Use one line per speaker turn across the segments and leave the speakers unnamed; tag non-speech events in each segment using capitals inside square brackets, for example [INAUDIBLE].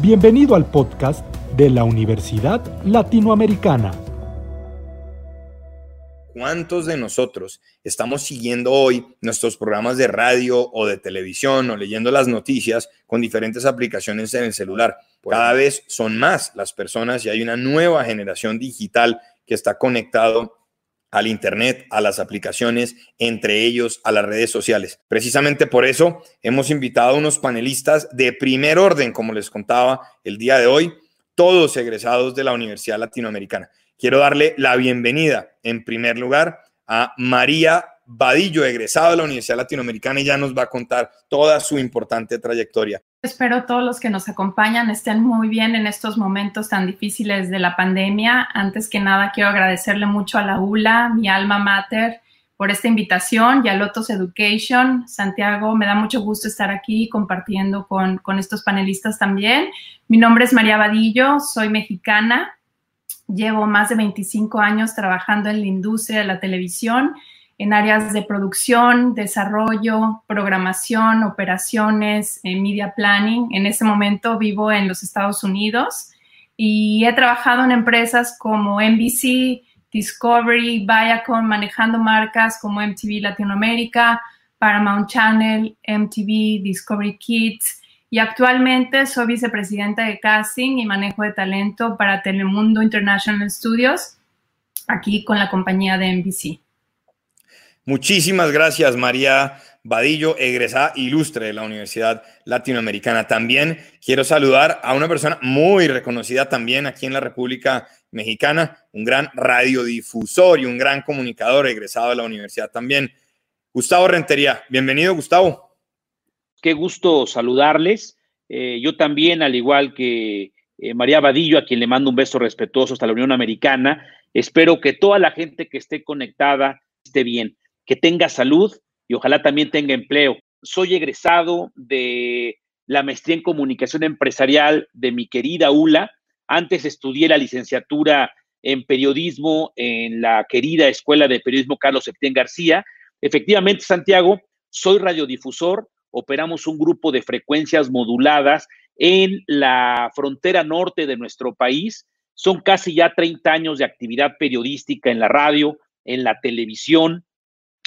Bienvenido al podcast de la Universidad Latinoamericana.
¿Cuántos de nosotros estamos siguiendo hoy nuestros programas de radio o de televisión o leyendo las noticias con diferentes aplicaciones en el celular? Cada vez son más las personas y hay una nueva generación digital que está conectado al Internet, a las aplicaciones, entre ellos a las redes sociales. Precisamente por eso hemos invitado a unos panelistas de primer orden, como les contaba el día de hoy, todos egresados de la Universidad Latinoamericana. Quiero darle la bienvenida, en primer lugar, a María Vadillo, egresado de la Universidad Latinoamericana, y ya nos va a contar toda su importante trayectoria.
Espero todos los que nos acompañan estén muy bien en estos momentos tan difíciles de la pandemia. Antes que nada, quiero agradecerle mucho a la ULA, mi alma mater, por esta invitación y a Lotus Education. Santiago, me da mucho gusto estar aquí compartiendo con, con estos panelistas también. Mi nombre es María Vadillo, soy mexicana. Llevo más de 25 años trabajando en la industria de la televisión en áreas de producción, desarrollo, programación, operaciones, eh, media planning. En ese momento vivo en los Estados Unidos y he trabajado en empresas como NBC, Discovery, Viacom, manejando marcas como MTV Latinoamérica, Paramount Channel, MTV, Discovery Kids. Y actualmente soy vicepresidenta de casting y manejo de talento para Telemundo International Studios, aquí con la compañía de NBC.
Muchísimas gracias, María Vadillo, egresada ilustre de la Universidad Latinoamericana. También quiero saludar a una persona muy reconocida también aquí en la República Mexicana, un gran radiodifusor y un gran comunicador egresado de la universidad también. Gustavo Rentería, bienvenido, Gustavo.
Qué gusto saludarles. Eh, yo también, al igual que eh, María Vadillo, a quien le mando un beso respetuoso hasta la Unión Americana, espero que toda la gente que esté conectada esté bien que tenga salud y ojalá también tenga empleo. Soy egresado de la maestría en comunicación empresarial de mi querida ULA. Antes estudié la licenciatura en periodismo en la querida Escuela de Periodismo Carlos Septién García. Efectivamente, Santiago, soy radiodifusor, operamos un grupo de frecuencias moduladas en la frontera norte de nuestro país. Son casi ya 30 años de actividad periodística en la radio, en la televisión,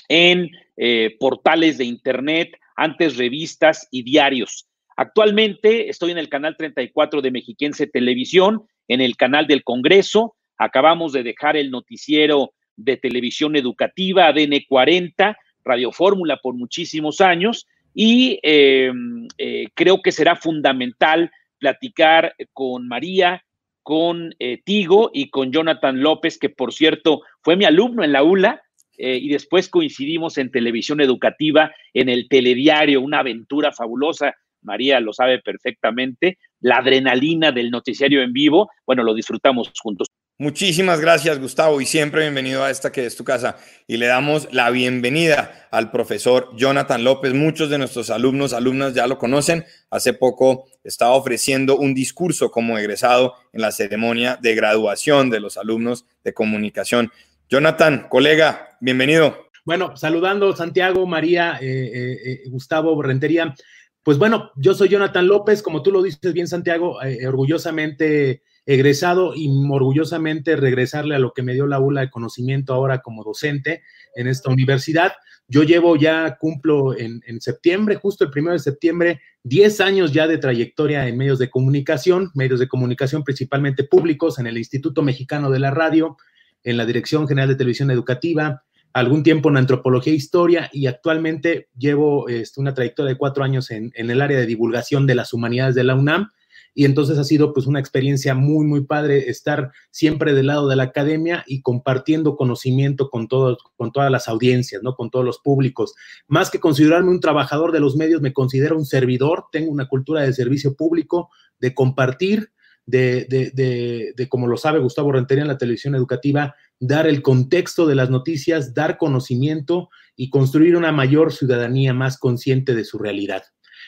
en eh, portales de Internet, antes revistas y diarios. Actualmente estoy en el canal 34 de Mexiquense Televisión, en el canal del Congreso. Acabamos de dejar el noticiero de televisión educativa, ADN 40, Radio Fórmula por muchísimos años, y em, eh, creo que será fundamental platicar con María, con eh, Tigo y con Jonathan López, que por cierto fue mi alumno en la ULA eh, y después coincidimos en televisión educativa, en el telediario, una aventura fabulosa. María lo sabe perfectamente, la adrenalina del noticiario en vivo, bueno, lo disfrutamos juntos.
Muchísimas gracias, Gustavo, y siempre bienvenido a esta que es tu casa. Y le damos la bienvenida al profesor Jonathan López. Muchos de nuestros alumnos, alumnas ya lo conocen. Hace poco estaba ofreciendo un discurso como egresado en la ceremonia de graduación de los alumnos de comunicación. Jonathan, colega, bienvenido.
Bueno, saludando Santiago, María, eh, eh, eh, Gustavo Rentería. Pues bueno, yo soy Jonathan López, como tú lo dices bien, Santiago, orgullosamente egresado y orgullosamente regresarle a lo que me dio la ULA de conocimiento ahora como docente en esta universidad. Yo llevo ya, cumplo en, en, septiembre, justo el primero de septiembre, 10 años ya de trayectoria en medios de comunicación, medios de comunicación principalmente públicos, en el Instituto Mexicano de la Radio, en la Dirección General de Televisión Educativa, algún tiempo en antropología e historia y actualmente llevo este, una trayectoria de cuatro años en, el área de divulgación de las humanidades de la UNAM y entonces ha sido pues una experiencia muy, muy padre estar siempre del lado de la academia y compartiendo conocimiento con, todos, con todas las audiencias, ¿no? Con todos los públicos. Más que considerarme un trabajador de los medios, me considero un servidor, tengo una cultura de servicio público, de compartir, de, de, de, como lo sabe Gustavo Rentería en la televisión educativa, dar el contexto de las noticias, dar conocimiento y construir una mayor ciudadanía más consciente de su realidad.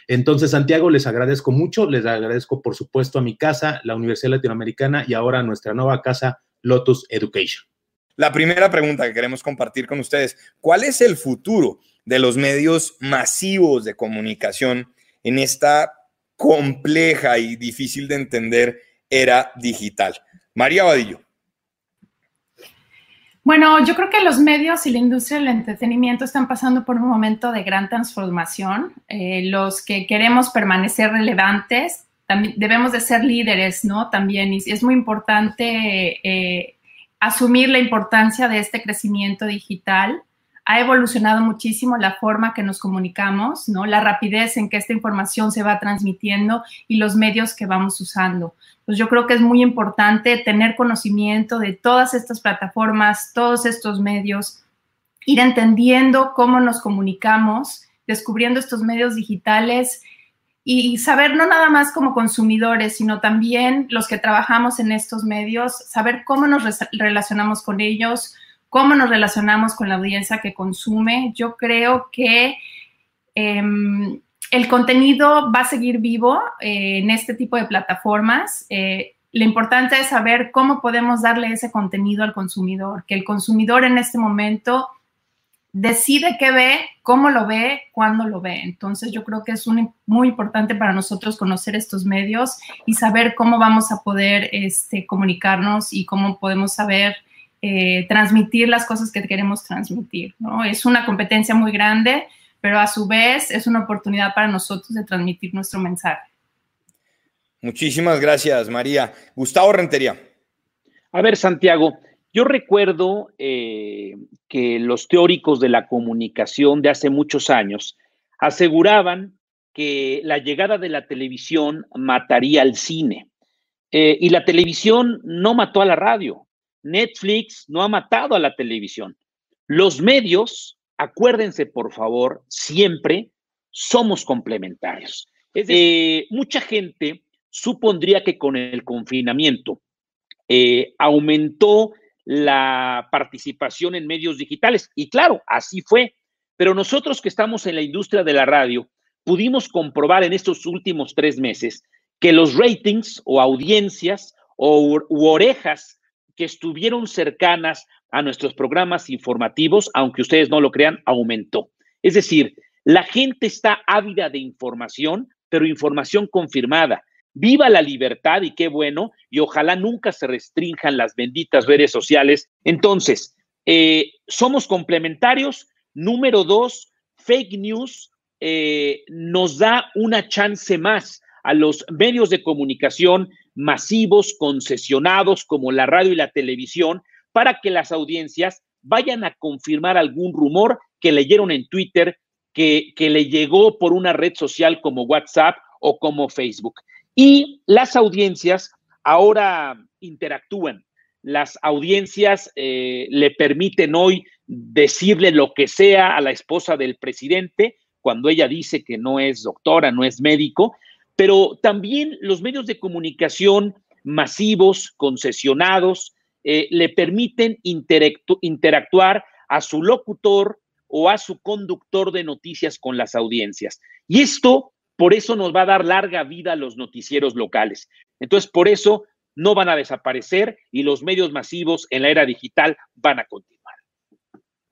Entonces, Santiago, les agradezco mucho, les agradezco por supuesto a mi casa, la Universidad Latinoamericana y ahora a nuestra nueva casa, Lotus Education.
La primera pregunta que queremos compartir con ustedes, ¿cuál es el futuro de los medios masivos de comunicación en esta compleja y difícil de entender era digital. María Vadillo.
Bueno, yo creo que los medios y la industria del entretenimiento están pasando por un momento de gran transformación. Eh, los que queremos permanecer relevantes, también debemos de ser líderes, ¿no? También y es muy importante eh, asumir la importancia de este crecimiento digital ha evolucionado muchísimo la forma que nos comunicamos, ¿no? La rapidez en que esta información se va transmitiendo y los medios que vamos usando. Pues yo creo que es muy importante tener conocimiento de todas estas plataformas, todos estos medios, ir entendiendo cómo nos comunicamos, descubriendo estos medios digitales y saber no nada más como consumidores, sino también los que trabajamos en estos medios, saber cómo nos relacionamos con ellos, cómo nos relacionamos con la audiencia que consume. Yo creo que em, el contenido va a seguir vivo eh, en este tipo de plataformas. Eh, lo importante es saber cómo podemos darle ese contenido al consumidor, que el consumidor en este momento decide qué ve, cómo lo ve, cuándo lo ve. Entonces yo creo que es muy importante para nosotros conocer estos medios y saber cómo vamos a poder este, comunicarnos y cómo podemos saber eh, transmitir las cosas que queremos transmitir. ¿no? Es una competencia muy grande, pero a su vez es una oportunidad para nosotros de transmitir nuestro mensaje.
Muchísimas gracias, María. Gustavo Rentería.
A ver, Santiago, yo recuerdo eh, que los teóricos de la comunicación de hace muchos años aseguraban que la llegada de la televisión mataría al cine. Eh, y la televisión no mató a la radio. Netflix no ha matado a la televisión. Los medios, acuérdense por favor, siempre somos complementarios. Eh, mucha gente supondría que con el confinamiento eh, aumentó la participación en medios digitales. Y claro, así fue. Pero nosotros que estamos en la industria de la radio, pudimos comprobar en estos últimos tres meses que los ratings o audiencias o u orejas que estuvieron cercanas a nuestros programas informativos, aunque ustedes no lo crean, aumentó. Es decir, la gente está ávida de información, pero información confirmada. Viva la libertad y qué bueno, y ojalá nunca se restrinjan las benditas redes sociales. Entonces, eh, somos complementarios. Número dos, fake news eh, nos da una chance más a los medios de comunicación masivos, concesionados como la radio y la televisión, para que las audiencias vayan a confirmar algún rumor que leyeron en Twitter, que, que le llegó por una red social como WhatsApp o como Facebook. Y las audiencias ahora interactúan. Las audiencias eh, le permiten hoy decirle lo que sea a la esposa del presidente cuando ella dice que no es doctora, no es médico, pero también los medios de comunicación masivos, concesionados, eh, le permiten interactuar a su locutor o a su conductor de noticias con las audiencias. Y esto, por eso nos va a dar larga vida a los noticieros locales. Entonces, por eso no van a desaparecer y los medios masivos en la era digital van a continuar.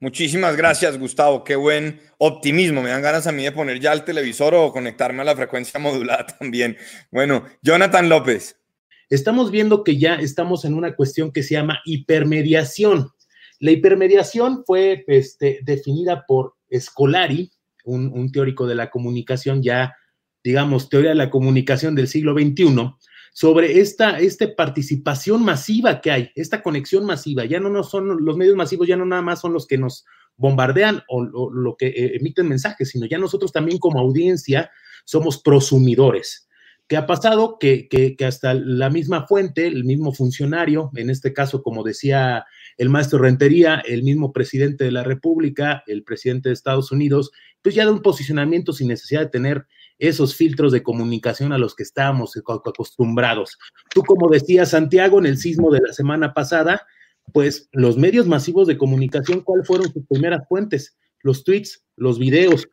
Muchísimas gracias, Gustavo. Qué buen optimismo. Me dan ganas a mí de poner ya el televisor o conectarme a la frecuencia [LAUGHS] modulada también. Bueno, Jonathan López.
Estamos viendo que ya estamos en una cuestión que se llama hipermediación. La hipermediación fue este, definida por Scolari, un, un teórico de la comunicación ya, digamos, teoría de la comunicación del siglo XXI, sobre esta, esta participación masiva que hay, esta conexión masiva. Ya no, no son los medios masivos, ya no nada más son los que nos bombardean o, lo que eh, emiten mensajes, sino ya nosotros también como audiencia somos prosumidores. ¿Qué ha pasado? Que, que, que, hasta la misma fuente, el mismo funcionario, en este caso, como decía el maestro Rentería, el mismo presidente de la República, el presidente de Estados Unidos, pues ya da un posicionamiento sin necesidad de tener esos filtros de comunicación a los que estábamos acostumbrados. Tú, como decías, Santiago, en el sismo de la semana pasada, pues los medios masivos de comunicación, ¿cuáles fueron sus primeras fuentes? Los tweets, los videos.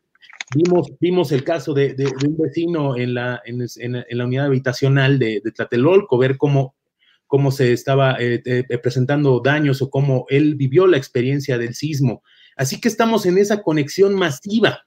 Vimos, vimos el caso de, un vecino en la, en, la unidad habitacional de, de, Tlatelolco, ver cómo, cómo se estaba eh, eh, presentando daños o cómo él vivió la experiencia del sismo. Así que estamos en esa conexión masiva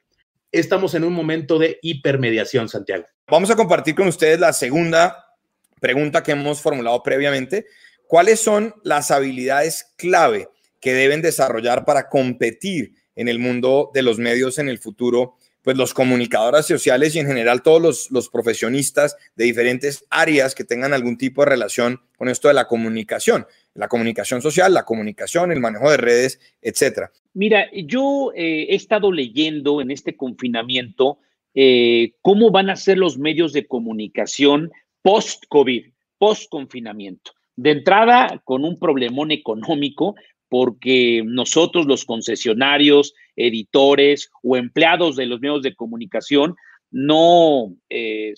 estamos en un momento de hipermediación, Santiago.
Vamos a compartir con ustedes la segunda pregunta que hemos formulado previamente. ¿Cuáles son las habilidades clave que deben desarrollar para competir en el mundo de los medios en el futuro? Pues los comunicadores sociales y en general todos los, los profesionistas de diferentes áreas que tengan algún tipo de relación con esto de la comunicación, la comunicación social, la comunicación, el manejo de redes, etcétera.
Mira, yo eh, he estado leyendo en este confinamiento eh, cómo van a ser los medios de comunicación post-COVID, post-confinamiento. De entrada, con un problemón económico, porque nosotros los concesionarios, editores o empleados de los medios de comunicación no eh,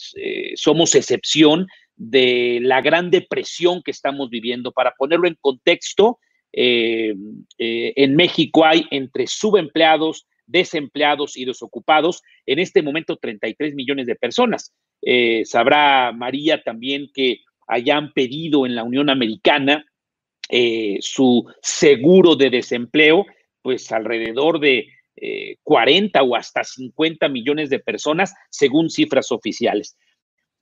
somos excepción de la gran depresión que estamos viviendo. Para ponerlo en contexto, eh, eh, en México hay entre subempleados, desempleados y desocupados, en este momento 33 millones de personas. Eh, sabrá María también que hayan pedido en la Unión Americana su seguro de desempleo, pues alrededor de 40 o hasta 50 millones de personas, según cifras oficiales.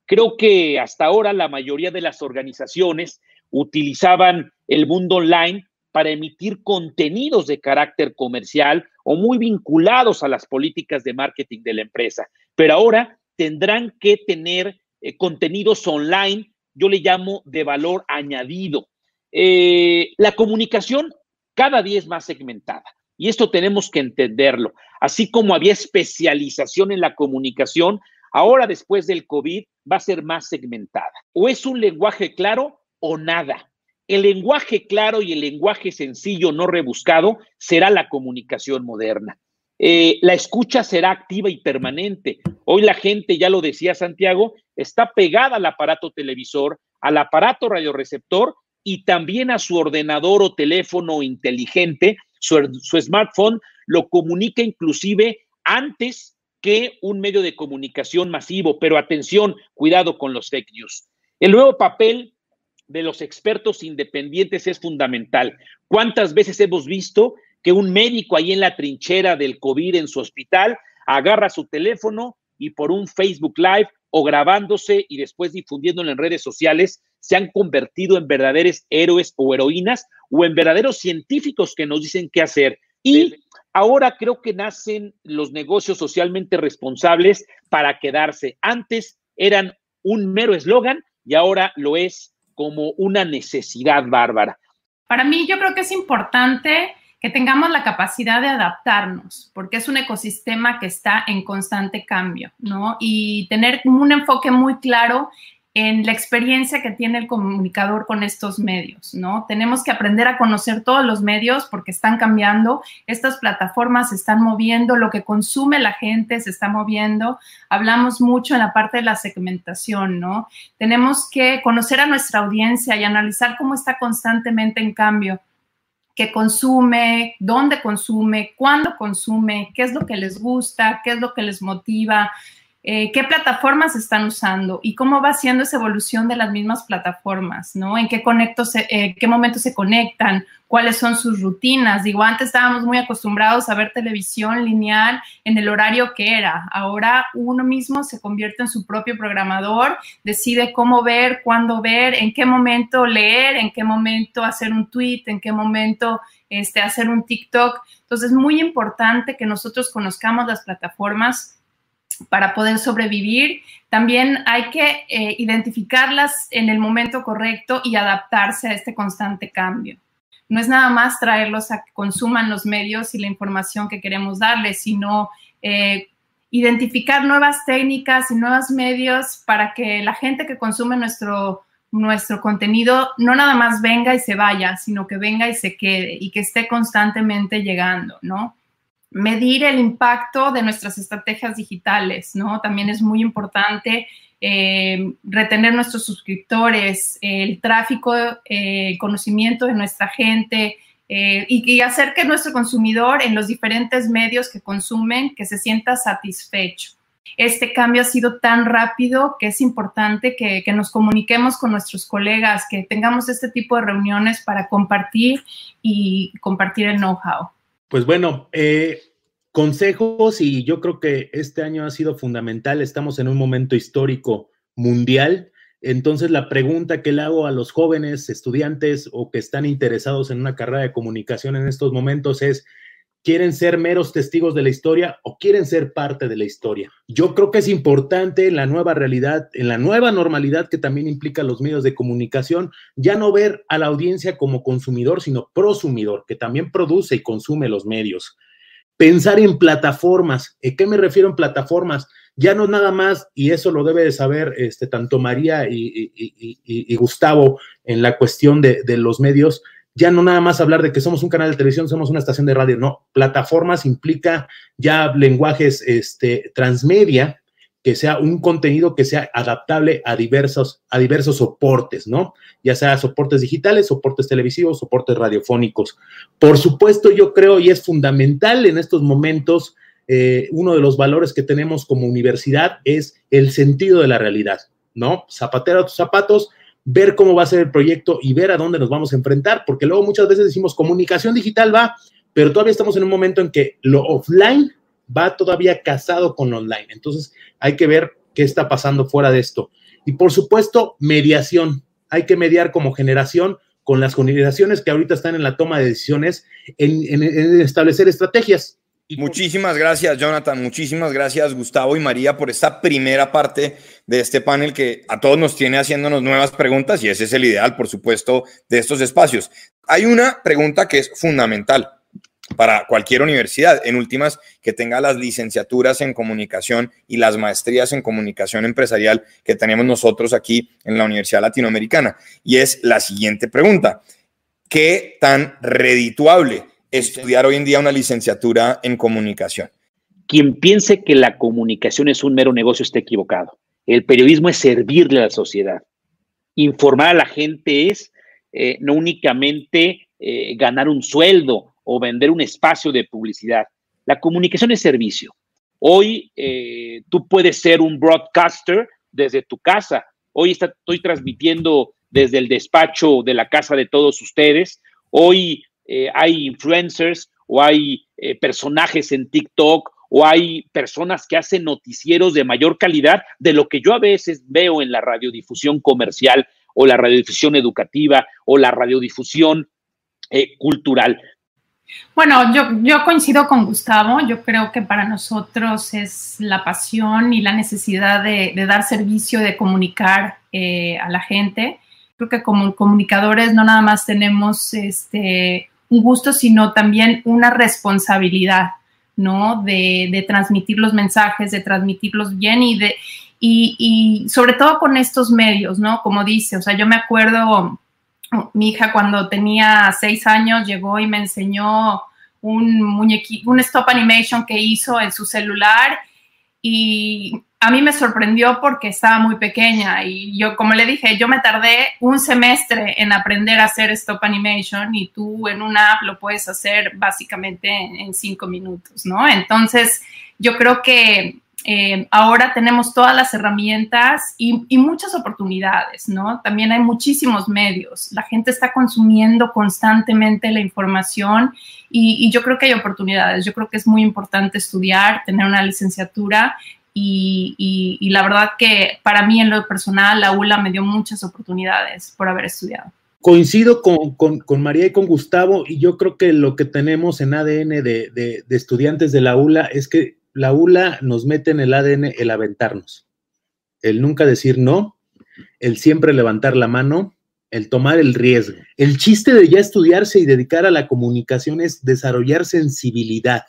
Creo que hasta ahora la mayoría de las organizaciones utilizaban el mundo online para emitir contenidos de carácter comercial o muy vinculados a las políticas de marketing de la empresa. Pero ahora tendrán que tener eh, contenidos online, yo le llamo de valor añadido. Eh, la comunicación cada día es más segmentada y esto tenemos que entenderlo. Así como había especialización en la comunicación, ahora después del COVID va a ser más segmentada. O es un lenguaje claro o nada. El lenguaje claro y el lenguaje sencillo, no rebuscado, será la comunicación moderna. Eh, la escucha será activa y permanente. Hoy la gente, ya lo decía Santiago, está pegada al aparato televisor, al aparato radioreceptor y también a su ordenador o teléfono inteligente, su, su smartphone, lo comunica inclusive antes que un medio de comunicación masivo. Pero atención, cuidado con los fake news. El nuevo papel de los expertos independientes es fundamental. ¿Cuántas veces hemos visto que un médico ahí en la trinchera del COVID en su hospital agarra su teléfono y por un Facebook Live o grabándose y después difundiéndolo en redes sociales, se han convertido en verdaderos héroes o heroínas o en verdaderos científicos que nos dicen qué hacer. Y ahora creo que nacen los negocios socialmente responsables para quedarse. Antes eran un mero eslogan y ahora lo es como una necesidad bárbara.
Para mí yo creo que es importante que tengamos la capacidad de adaptarnos, porque es un ecosistema que está en constante cambio, ¿no? Y tener un enfoque muy claro en la experiencia que tiene el comunicador con estos medios, ¿no? Tenemos que aprender a conocer todos los medios porque están cambiando, estas plataformas se están moviendo, lo que consume la gente se está moviendo. Hablamos mucho en la parte de la segmentación, ¿no? Tenemos que conocer a nuestra audiencia y analizar cómo está constantemente en cambio qué consume, dónde consume, cuándo consume, qué es lo que les gusta, qué es lo que les motiva, eh, qué plataformas están usando y cómo va siendo esa evolución de las mismas plataformas, ¿no? En qué, conectos, eh, momentos se conectan, cuáles son sus rutinas. Digo, antes estábamos muy acostumbrados a ver televisión lineal en el horario que era. Ahora uno mismo se convierte en su propio programador, decide cómo ver, cuándo ver, en qué momento leer, en qué momento hacer un tweet, en qué momento este, hacer un TikTok. Entonces, es muy importante que nosotros conozcamos las plataformas para poder sobrevivir. También hay que eh, identificarlas en el momento correcto y adaptarse a este constante cambio. No es nada más traerlos a que consuman los medios y la información que queremos darles, sino eh, identificar nuevas técnicas y nuevos medios para que la gente que consume nuestro, nuestro contenido no nada más venga y se vaya, sino que venga y se quede y que esté constantemente llegando, ¿no? Medir el impacto de nuestras estrategias digitales, ¿no? También es muy importante eh, retener nuestros suscriptores, el tráfico, el eh, conocimiento de nuestra gente eh, y, y, hacer que nuestro consumidor en los diferentes medios que consumen, que se sienta satisfecho. Este cambio ha sido tan rápido que es importante que, que nos comuniquemos con nuestros colegas, que tengamos este tipo de reuniones para compartir y compartir el know-how.
Pues bueno, eh, consejos y yo creo que este año ha sido fundamental. Estamos en un momento histórico mundial. Entonces, la pregunta que le hago a los jóvenes estudiantes o que están interesados en una carrera de comunicación en estos momentos es, ¿quieren ser meros testigos de la historia o quieren ser parte de la historia? Yo creo que es importante en la nueva realidad, en la nueva normalidad que también implica los medios de comunicación, ya no ver a la audiencia como consumidor, sino prosumidor, que también produce y consume los medios. Pensar en plataformas. ¿En qué me refiero en plataformas? ya no nada más, y eso lo debe de saber este, tanto María y, Gustavo en la cuestión de, los medios, ya no nada más hablar de que somos un canal de televisión, somos una estación de radio, no, plataformas implica ya lenguajes este, transmedia, que sea un contenido que sea adaptable a diversos, a diversos soportes, ¿no? Ya sea soportes digitales, soportes televisivos, soportes radiofónicos. Por supuesto, yo creo y es fundamental en estos momentos eh, uno de los valores que tenemos como universidad es el sentido de la realidad, ¿no? Zapatero tus zapatos, ver cómo va a ser el proyecto y ver a dónde nos vamos a enfrentar, porque luego muchas veces decimos comunicación digital va, pero todavía estamos en un momento en que lo offline va todavía casado con online. Entonces hay que ver qué está pasando fuera de esto. Y por supuesto, mediación. Hay que mediar como generación con las generaciones que ahorita están en la toma de decisiones en establecer estrategias
Muchísimas gracias, Jonathan. Muchísimas gracias, Gustavo y María, por esta primera parte de este panel que a todos nos tiene haciéndonos nuevas preguntas y ese es el ideal, por supuesto, de estos espacios. Hay una pregunta que es fundamental para cualquier universidad, en últimas, que tenga las licenciaturas en comunicación y las maestrías en comunicación empresarial que tenemos nosotros aquí en la Universidad Latinoamericana. Y es la siguiente pregunta. ¿Qué tan redituable? Estudiar hoy en día una licenciatura en comunicación.
Quien piense que la comunicación es un mero negocio está equivocado. El periodismo es servirle a la sociedad. Informar a la gente es eh, no únicamente eh, ganar un sueldo o vender un espacio de publicidad. La comunicación es servicio. Hoy eh, tú puedes ser un broadcaster desde tu casa. Hoy estoy transmitiendo desde el despacho de la casa de todos ustedes. Hoy eh, hay influencers o hay eh, personajes en TikTok o hay personas que hacen noticieros de mayor calidad de lo que yo a veces veo en la radiodifusión comercial o la radiodifusión educativa o la radiodifusión eh, cultural.
Bueno, yo, yo coincido con Gustavo. Yo creo que para nosotros es la pasión y la necesidad de, dar servicio, de comunicar a la gente. Creo que como comunicadores no nada más tenemos este, un gusto, sino también una responsabilidad, ¿no? De, transmitir los mensajes, de transmitirlos bien y de, y, sobre todo con estos medios, ¿no? Como dice, o sea, yo me acuerdo, mi hija cuando tenía seis años llegó y me enseñó un muñequito, un stop animation que hizo en su celular y a mí me sorprendió porque estaba muy pequeña y yo, como le dije, yo me tardé un semestre en aprender a hacer stop animation y tú en una app lo puedes hacer básicamente en, cinco minutos, ¿no? Entonces, yo creo que eh, ahora tenemos todas las herramientas y, muchas oportunidades, ¿no? También hay muchísimos medios. La gente está consumiendo constantemente la información y, y, yo creo que hay oportunidades. Yo creo que es muy importante estudiar, tener una licenciatura y, la verdad que para mí en lo personal la ULA me dio muchas oportunidades por haber estudiado.
Coincido con, María y con Gustavo y yo creo que lo que tenemos en ADN de, estudiantes de la ULA es que la ULA nos mete en el ADN el aventarnos, el nunca decir no, el siempre levantar la mano, el tomar el riesgo. El chiste de ya estudiarse y dedicar a la comunicación es desarrollar sensibilidad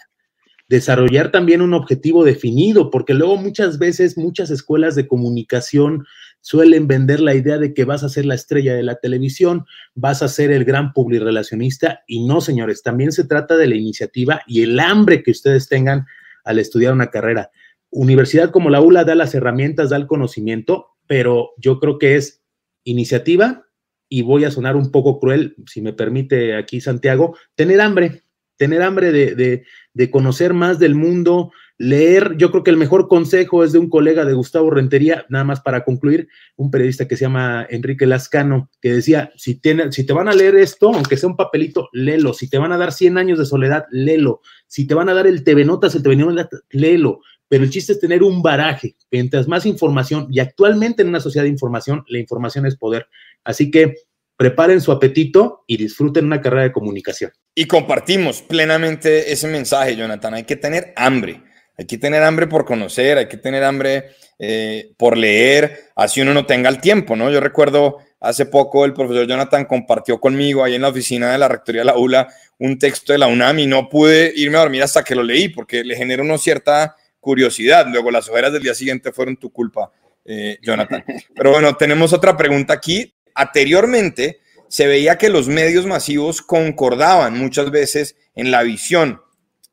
desarrollar también un objetivo definido, porque luego muchas veces muchas escuelas de comunicación suelen vender la idea de que vas a ser la estrella de la televisión, vas a ser el gran publirelacionista y no, señores, también se trata de la iniciativa y el hambre que ustedes tengan al estudiar una carrera. Universidad como la ULA da las herramientas, da el conocimiento, pero yo creo que es iniciativa y voy a sonar un poco cruel, si me permite aquí Santiago, tener hambre, tener hambre de, de conocer más del mundo, leer, yo creo que el mejor consejo es de un colega de Gustavo Rentería, nada más para concluir, un periodista que se llama Enrique Lascano, que decía, si, si te van a leer esto, aunque sea un papelito, léelo, si te van a dar 100 años de soledad, léelo, si te van a dar el TV Notas, el TV Notas, léelo, pero el chiste es tener un baraje, mientras más información, y actualmente en una sociedad de información, la información es poder, así que preparen su apetito y disfruten una carrera de comunicación.
Y compartimos plenamente ese mensaje, Jonathan, hay que tener hambre hay que tener hambre por conocer, hay que tener hambre eh, por leer, así uno no tenga el tiempo, ¿no? Yo recuerdo hace poco el profesor Jonathan compartió conmigo ahí en la oficina de la Rectoría de la ULA un texto de la UNAM y no pude irme a dormir hasta que lo leí porque le generó una cierta curiosidad. Luego las ojeras del día siguiente fueron tu culpa, eh, Jonathan. [LAUGHS] Pero bueno, tenemos otra pregunta aquí. Anteriormente se veía que los medios masivos concordaban muchas veces en la visión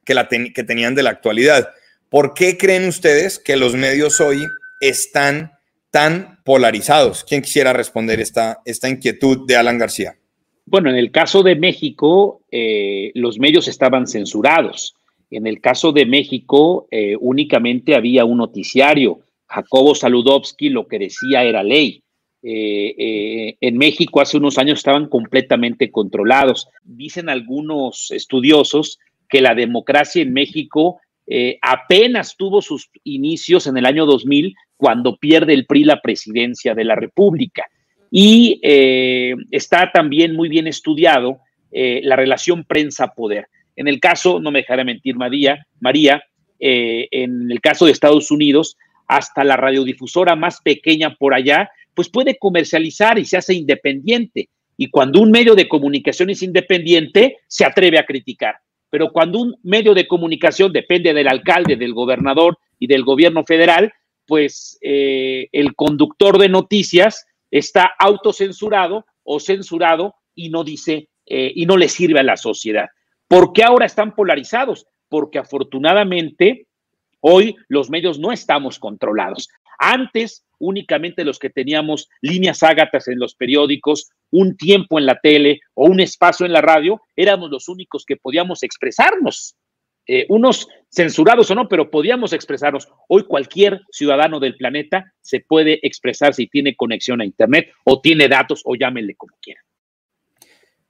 que, la que tenían de la actualidad. ¿Por qué creen ustedes que los medios hoy están tan polarizados? ¿Quién quisiera responder esta, esta inquietud de Alan García?
Bueno, en el caso de México, eh, los medios estaban censurados. En el caso de México, eh, únicamente había un noticiario. Jacobo Saludowski lo que decía era ley. Eh, en México hace unos años estaban completamente controlados. Dicen algunos estudiosos que la democracia en México eh, apenas tuvo sus inicios en el año 2000 cuando pierde el PRI la presidencia de la República. Y eh, está también muy bien estudiado eh, la relación prensa-poder. En el caso, no me dejaré mentir María, María en el caso de Estados Unidos, hasta la radiodifusora más pequeña por allá, pues puede comercializar y se hace independiente. Y cuando un medio de comunicación es independiente, se atreve a criticar pero cuando un medio de comunicación depende del alcalde, del gobernador y del gobierno federal, pues eh, el conductor de noticias está autocensurado o censurado y no dice eh, y no le sirve a la sociedad. ¿Por qué ahora están polarizados? Porque afortunadamente hoy los medios no estamos controlados. Antes únicamente los que teníamos líneas ágatas en los periódicos, un tiempo en la tele o un espacio en la radio, éramos los únicos que podíamos expresarnos. Eh, unos censurados o no, pero podíamos expresarnos. Hoy cualquier ciudadano del planeta se puede expresar si tiene conexión a Internet o tiene datos o llámenle como quiera.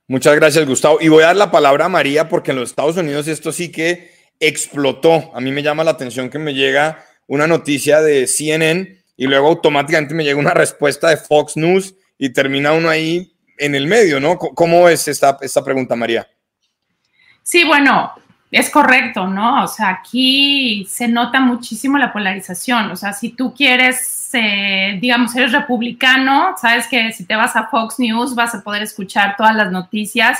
Muchas gracias, Gustavo. Y voy a dar la palabra a María porque en los Estados Unidos esto sí que explotó. A mí me llama la atención que me llega una noticia de CNN y luego automáticamente me llega una respuesta de Fox News y termina uno ahí en el medio, ¿no? ¿Cómo es esta, pregunta, María?
Sí, bueno, es correcto, ¿no? O sea, aquí se nota muchísimo la polarización. O sea, si tú quieres, eh, digamos, eres republicano, sabes que si te vas a Fox News vas a poder escuchar todas las noticias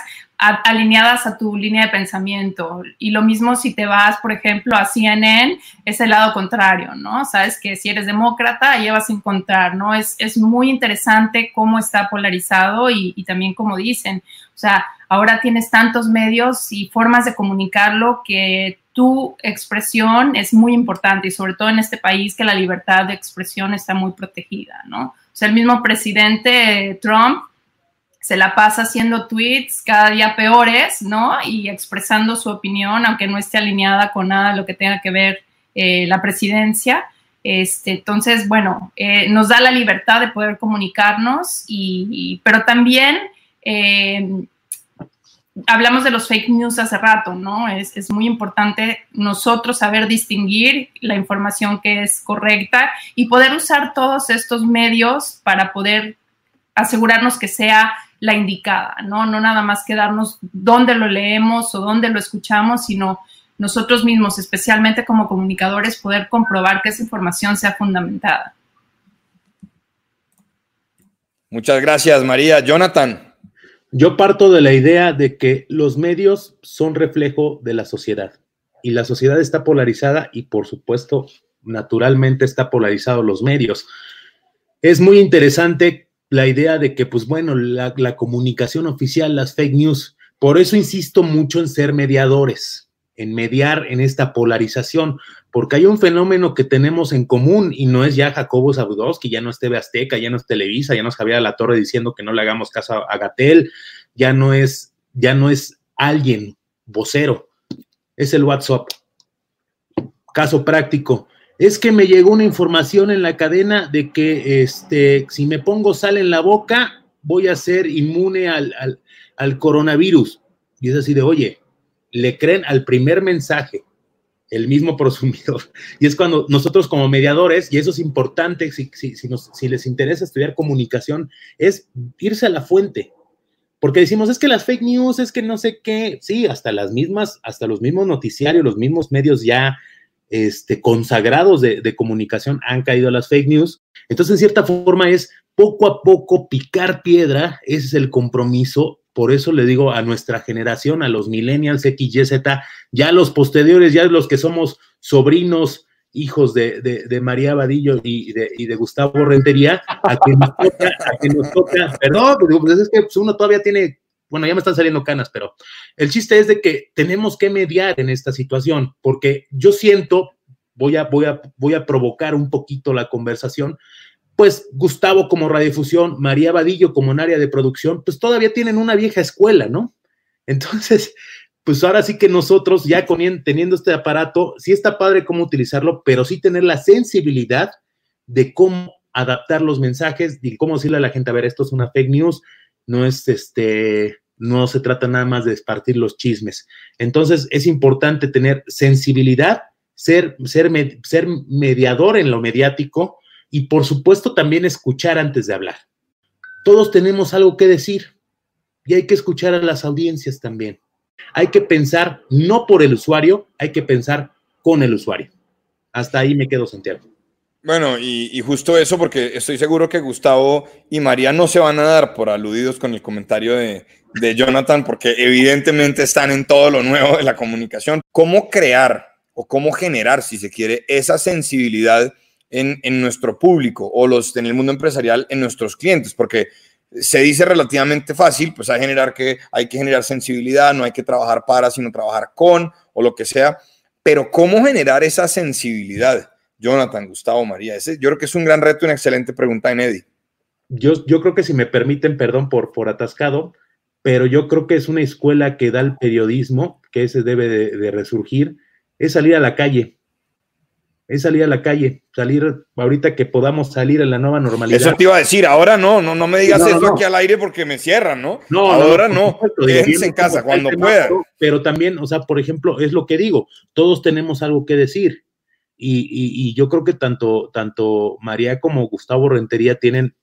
alineadas a tu línea de pensamiento. Y lo mismo si te vas, por ejemplo, a CNN, es el lado contrario, ¿no? Sabes que si eres demócrata, ahí vas a encontrar, ¿no? Es, es muy interesante cómo está polarizado y, también como dicen, o sea, ahora tienes tantos medios y formas de comunicarlo que tu expresión es muy importante y sobre todo en este país que la libertad de expresión está muy protegida, ¿no? O sea, el mismo presidente Trump se la pasa haciendo tweets cada día peores, ¿no? Y expresando su opinión, aunque no esté alineada con nada de lo que tenga que ver eh, la presidencia. Este, entonces, bueno, eh, nos da la libertad de poder comunicarnos, y, pero también eh, hablamos de los fake news hace rato, ¿no? Es, es, muy importante nosotros saber distinguir la información que es correcta y poder usar todos estos medios para poder asegurarnos que sea la indicada, ¿no? No nada más quedarnos dónde lo leemos o dónde lo escuchamos, sino nosotros mismos, especialmente como comunicadores, poder comprobar que esa información sea fundamentada.
Muchas gracias, María. Jonathan.
Yo parto de la idea de que los medios son reflejo de la sociedad y la sociedad está polarizada y por supuesto, naturalmente está polarizado los medios. Es muy interesante la idea de que, pues bueno, la, comunicación oficial, las fake news, por eso insisto mucho en ser mediadores, en mediar en esta polarización, porque hay un fenómeno que tenemos en común y no es ya Jacobo que ya no es TV Azteca, ya no es Televisa, ya no es Javier La Torre diciendo que no le hagamos caso a Gatel, ya no es, ya no es alguien vocero. Es el WhatsApp. Caso práctico. Es que me llegó una información en la cadena de que este, si me pongo sal en la boca, voy a ser inmune al, al coronavirus. Y es así de, oye, le creen al primer mensaje el mismo [LAUGHS] prosumidor. Y es cuando nosotros como mediadores, y eso es importante, si, si, les interesa estudiar comunicación, es irse a la fuente. Porque decimos, es que las fake news, es que no sé qué, sí, hasta las mismas, hasta los mismos noticiarios, los mismos medios ya este, consagrados de, de comunicación han caído a las fake news. Entonces, en cierta forma es poco a poco picar piedra, ese es el compromiso por eso le digo a nuestra generación, a los millennials X, Y, Z, ya los posteriores, ya los que somos sobrinos, hijos de, María Vadillo y de, Gustavo Rentería, a quien nos toca, a quien nos toca, perdón, pues es que pues, uno todavía tiene, bueno, ya me están saliendo canas, pero el chiste es de que tenemos que mediar en esta situación, porque yo siento, voy a, voy a, voy a provocar un poquito la conversación, pues Gustavo como radiodifusión, María Vadillo como en área de producción, pues todavía tienen una vieja escuela, ¿no? Entonces, pues ahora sí que nosotros ya teniendo este aparato, sí está padre cómo utilizarlo, pero sí tener la sensibilidad de cómo adaptar los mensajes y cómo decirle a la gente, a ver, esto es una fake news, no es este, no se trata nada más de espartir los chismes. Entonces, es importante tener sensibilidad, ser, ser, ser mediador en lo mediático, y por supuesto también escuchar antes de hablar. Todos tenemos algo que decir y hay que escuchar a las audiencias también. Hay que pensar no por el usuario, hay que pensar con el usuario. Hasta ahí me quedo, Santiago.
Bueno, y, justo eso, porque estoy seguro que Gustavo y María no se van a dar por aludidos con el comentario de, Jonathan, porque evidentemente están en todo lo nuevo de la comunicación. ¿Cómo crear o cómo generar, si se quiere, esa sensibilidad en, nuestro público o los en el mundo empresarial en nuestros clientes, porque se dice relativamente fácil, pues generar que, hay que generar sensibilidad, no hay que trabajar para, sino trabajar con o lo que sea, pero ¿cómo generar esa sensibilidad? Jonathan, Gustavo, María, ese, yo creo que es un gran reto y una excelente pregunta en Eddie.
Yo, yo creo que si me permiten, perdón por, por atascado, pero yo creo que es una escuela que da el periodismo, que ese debe de resurgir, es salir a la calle, es salir a la calle, salir ahorita que podamos salir en la nueva normalidad.
Eso te iba a decir, ahora no, no, no me digas eso aquí al aire porque me cierran, ¿no? No, ahora no, quédense en casa cuando puedan.
Pero también, o sea, por ejemplo, es lo que digo, todos tenemos algo que decir. Y, yo creo que tanto, tanto María como Gustavo Rentería tienen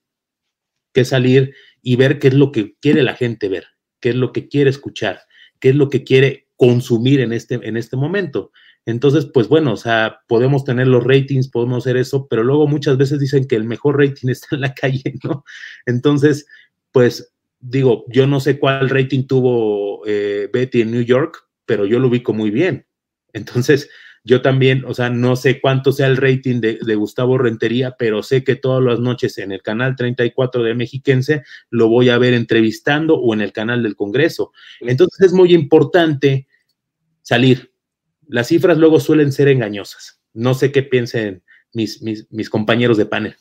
que salir y ver qué es lo que quiere la gente ver, qué es lo que quiere escuchar, qué es lo que quiere consumir en este, en este momento. Entonces, pues bueno, o sea, podemos tener los ratings, podemos hacer eso, pero luego muchas veces dicen que el mejor rating [LAUGHS] está en la calle, ¿no? Entonces, pues digo, yo no sé cuál rating tuvo eh, Betty en New York, pero yo lo ubico muy bien. Entonces, yo también, o sea, no sé cuánto sea el rating de, de, Gustavo Rentería, pero sé que todas las noches en el canal 34 de Mexiquense lo voy a ver entrevistando o en el canal del Congreso. Entonces es muy importante salir, las cifras luego suelen ser engañosas. No sé qué piensen mis, mis, compañeros de panel.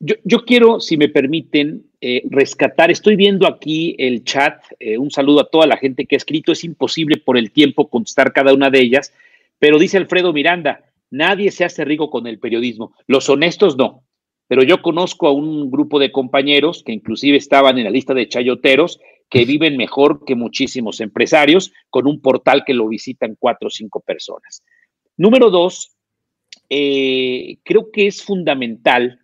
Yo, quiero, si me permiten, eh, rescatar, estoy viendo aquí el chat, eh, un saludo a toda la gente que ha escrito, es imposible por el tiempo contestar cada una de ellas, pero dice Alfredo Miranda, nadie se hace rico con el periodismo, los honestos no, pero yo conozco a un grupo de compañeros que inclusive estaban en la lista de chayoteros que viven mejor que muchísimos empresarios con un portal que lo visitan cuatro o cinco personas. Número dos, eh, creo que es fundamental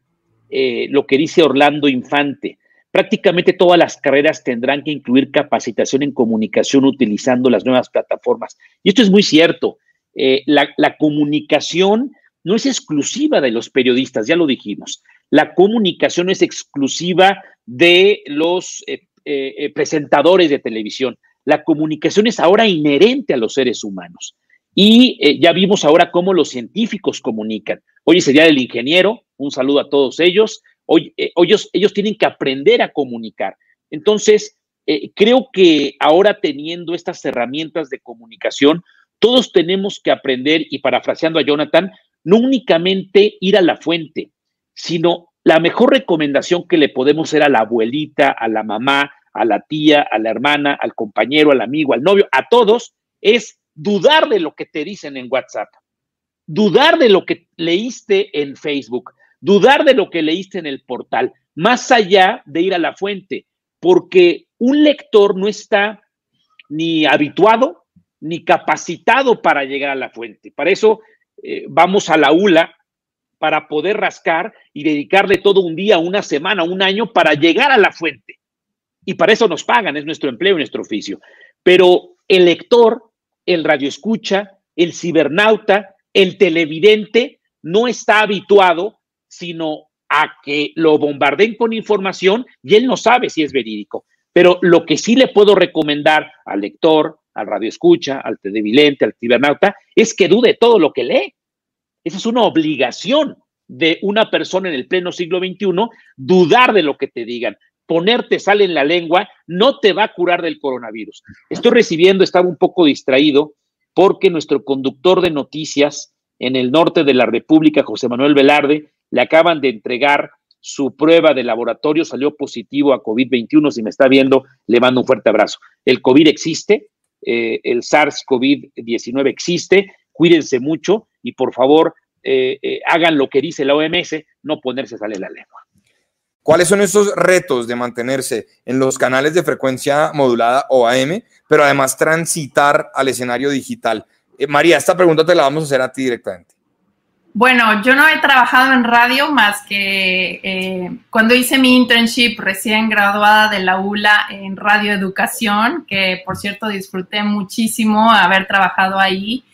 eh, lo que dice Orlando Infante. Prácticamente todas las carreras tendrán que incluir capacitación en comunicación utilizando las nuevas plataformas. Y esto es muy cierto. Eh, la, comunicación no es exclusiva de los periodistas, ya lo dijimos. La comunicación es exclusiva de los eh, eh, presentadores de televisión. La comunicación es ahora inherente a los seres humanos. Y ya vimos ahora cómo los científicos comunican. Hoy es el Día del Ingeniero, un saludo a todos ellos. Hoy, ellos, ellos tienen que aprender a comunicar. Entonces, creo que ahora teniendo estas herramientas de comunicación, todos tenemos que aprender, y parafraseando a Jonathan, no únicamente ir a la fuente, sino la mejor recomendación que le podemos hacer a la abuelita, a la mamá, a la tía, a la hermana, al compañero, al amigo, al novio, a todos, es dudar de lo que te dicen en WhatsApp, dudar de lo que leíste en Facebook, dudar de lo que leíste en el portal, más allá de ir a la fuente, porque un lector no está ni habituado ni capacitado para llegar a la fuente. Para eso eh, vamos a la ULA para poder rascar y dedicarle todo un día, una semana, un año para llegar a la fuente. Y para eso nos pagan, es nuestro empleo nuestro oficio. Pero el lector, el radioescucha, el cibernauta, el televidente, no está habituado, sino a que lo bombardeen con información y él no sabe si es verídico. Pero lo que sí le puedo recomendar al lector, al radioescucha, al televidente, al cibernauta, es que dude todo lo que lee. Esa es una obligación de una persona en el pleno siglo XXI, dudar de lo que te digan. Ponerte sal en la lengua no te va a curar del coronavirus. Estoy recibiendo, estaba un poco distraído, porque nuestro conductor de noticias en el norte de la República, José Manuel Velarde, le acaban de entregar su prueba de laboratorio, salió positivo a COVID-21. Si me está viendo, le mando un fuerte abrazo. El COVID existe, eh, el SARS-CoV-19 existe, cuídense mucho y por favor eh, eh, hagan lo que dice la OMS, no ponerse sale la lengua.
¿Cuáles son esos retos de mantenerse en los canales de frecuencia modulada o AM, pero además transitar al escenario digital? María, esta pregunta te la vamos a hacer a ti directamente.
Bueno, yo no he trabajado en radio más que eh, cuando hice mi internship recién graduada de la ULA en radioeducación, que por cierto disfruté muchísimo haber trabajado ahí.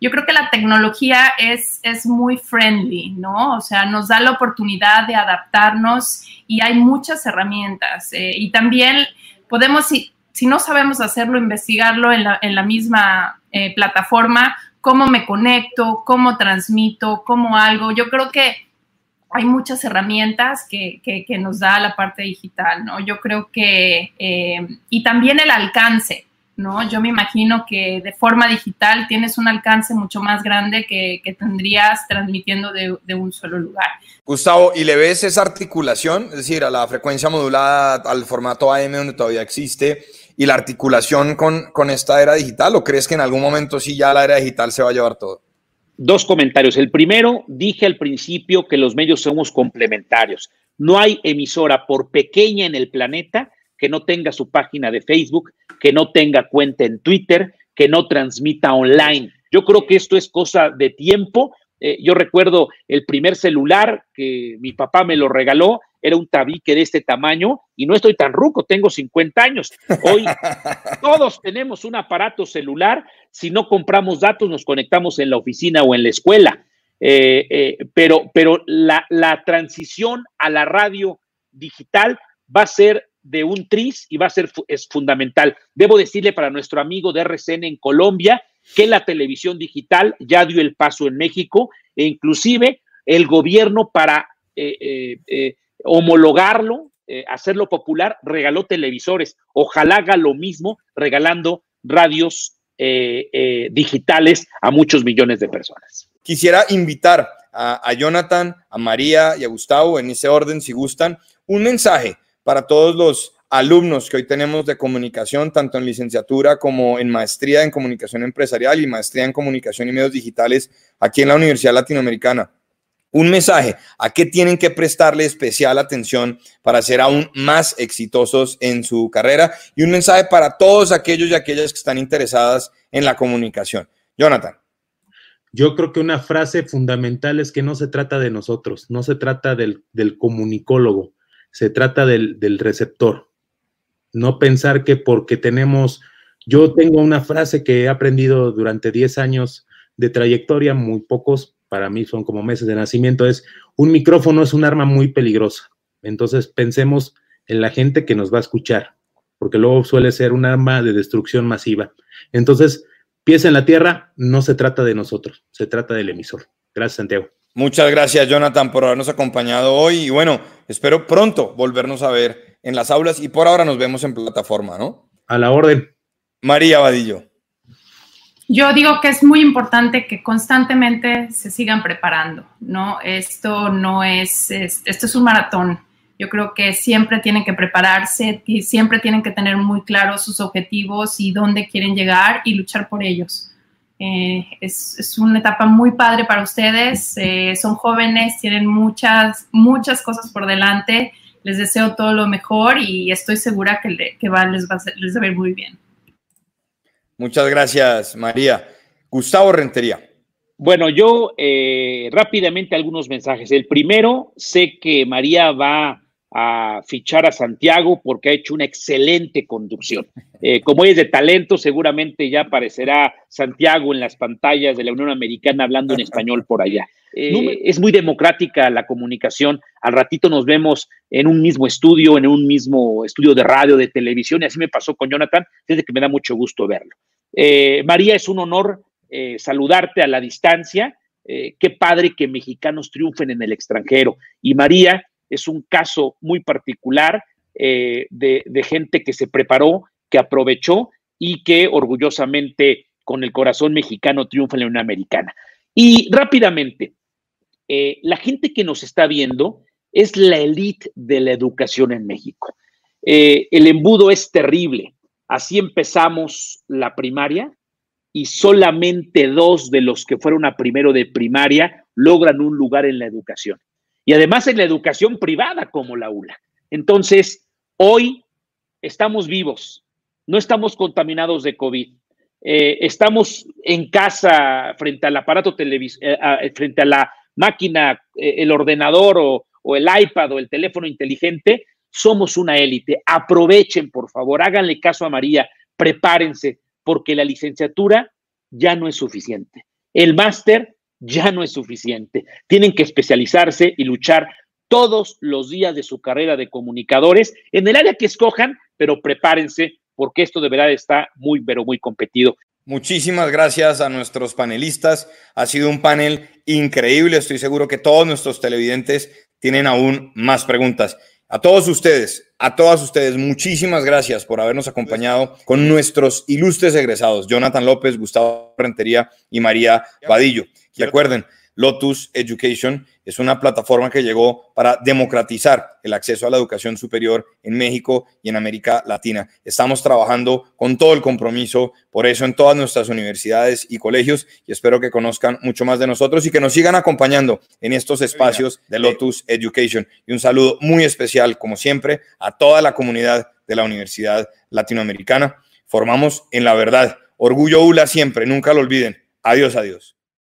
Yo creo que la tecnología es, es muy friendly, ¿no? O sea, nos da la oportunidad de adaptarnos y hay muchas herramientas. Eh, y también podemos, si, si, no sabemos hacerlo, investigarlo en la, en la misma eh, plataforma cómo me conecto, cómo transmito, cómo algo. Yo creo que hay muchas herramientas que, que, nos da la parte digital, ¿no? Yo creo que, eh, y también el alcance, ¿no? Yo me imagino que de forma digital tienes un alcance mucho más grande que, que tendrías transmitiendo de, de, un solo lugar.
Gustavo, ¿y le ves esa articulación? Es decir, a la frecuencia modulada, al formato AM donde todavía existe, y la articulación con, con esta era digital? ¿O crees que en algún momento sí ya la era digital se va a llevar todo?
Dos comentarios. El primero, dije al principio que los medios somos complementarios. No hay emisora, por pequeña en el planeta, que no tenga su página de Facebook, que no tenga cuenta en Twitter, que no transmita online. Yo creo que esto es cosa de tiempo. Eh, yo recuerdo el primer celular que mi papá me lo regaló, era un tabique de este tamaño y no estoy tan ruco, tengo 50 años. Hoy [LAUGHS] todos tenemos un aparato celular, si no compramos datos nos conectamos en la oficina o en la escuela, eh, eh, pero, pero la, la, transición a la radio digital va a ser de un tris y va a ser es fundamental. Debo decirle para nuestro amigo de RCN en Colombia que la televisión digital ya dio el paso en México e inclusive el gobierno para eh, homologarlo, eh, hacerlo popular, regaló televisores. Ojalá haga lo mismo regalando radios eh, eh, digitales a muchos millones de personas.
Quisiera invitar a, a, Jonathan, a María y a Gustavo, en ese orden, si gustan, un mensaje para todos los alumnos que hoy tenemos de comunicación, tanto en licenciatura como en maestría en comunicación empresarial y maestría en comunicación y medios digitales aquí en la Universidad Latinoamericana un mensaje a qué tienen que prestarle especial atención para ser aún más exitosos en su carrera y un mensaje para todos aquellos y aquellas que están interesadas en la comunicación. Jonathan.
Yo creo que una frase fundamental es que no se trata de nosotros, no se trata del, comunicólogo, se trata del, del receptor. No pensar que porque tenemos, yo tengo una frase que he aprendido durante 10 años de trayectoria, muy pocos para mí son como meses de nacimiento, es un micrófono es un arma muy peligrosa. Entonces pensemos en la gente que nos va a escuchar, porque luego suele ser un arma de destrucción masiva. Entonces, pies en la tierra, no se trata de nosotros, se trata del emisor. Gracias, Santiago.
Muchas gracias, Jonathan, por habernos acompañado hoy. Y bueno, espero pronto volvernos a ver en las aulas y por ahora nos vemos en plataforma, ¿no?
A la orden.
María Vadillo.
Yo digo que es muy importante que constantemente se sigan preparando, ¿no? Esto no es, es esto es un maratón, Yo creo que siempre tienen que prepararse, y siempre tienen que tener muy claros sus objetivos y dónde quieren llegar y luchar por ellos. Eh, es, una etapa muy padre para ustedes, eh, son jóvenes, tienen muchas, muchas cosas por delante. Les deseo todo lo mejor y estoy segura que, les, va les va a ir muy bien.
Muchas gracias, María. Gustavo Rentería.
Bueno, yo eh, rápidamente algunos mensajes. El primero, sé que María va a fichar a Santiago porque ha hecho una excelente conducción. Eh, como es de talento, seguramente ya aparecerá Santiago en las pantallas de la Unión Americana hablando en español por allá. Eh, es muy democrática la comunicación. Al ratito nos vemos en un mismo estudio, en un mismo estudio de radio, de televisión, y así me pasó con Jonathan, desde que me da mucho gusto verlo. Eh, María, es un honor saludarte a la distancia. qué padre que mexicanos triunfen en el extranjero. Y María, es un caso muy particular eh, de, gente que se preparó, que aprovechó y que orgullosamente con el corazón mexicano triunfa en la Unión Americana. Y rápidamente, eh, la gente que nos está viendo es la élite de la educación en México. Eh, el embudo es terrible. Así empezamos la primaria y solamente dos de los que fueron a primero de primaria logran un lugar en la educación y además en la educación privada como la ULA. Entonces, hoy estamos vivos, no estamos contaminados de COVID. Eh, estamos en casa frente al aparato televisor, eh, frente a la máquina, eh, el ordenador o el iPad o el teléfono inteligente, somos una élite. Aprovechen, por favor, háganle caso a María, prepárense, porque la licenciatura ya no es suficiente. El máster ya no es suficiente. Tienen que especializarse y luchar todos los días de su carrera de comunicadores en el área que escojan, pero prepárense porque esto de verdad está muy, pero muy competido.
Muchísimas gracias a nuestros panelistas. Ha sido un panel increíble. Estoy seguro que todos nuestros televidentes tienen aún más preguntas. A todos ustedes, a todas ustedes, muchísimas gracias por habernos acompañado con nuestros ilustres egresados, Jonathan López, Gustavo Rentería y María Vadillo. Recuerden, Lotus Education es una plataforma que llegó para democratizar el acceso a la educación superior en México y en América Latina. Estamos trabajando con todo el compromiso, por eso en todas nuestras universidades y colegios y espero que conozcan mucho más de nosotros y que nos sigan acompañando en estos espacios de Lotus Education. Y un saludo muy especial, como siempre, a toda la comunidad de la Universidad Latinoamericana. Formamos en la verdad. Orgullo ULA siempre, nunca lo olviden. Adiós, adiós.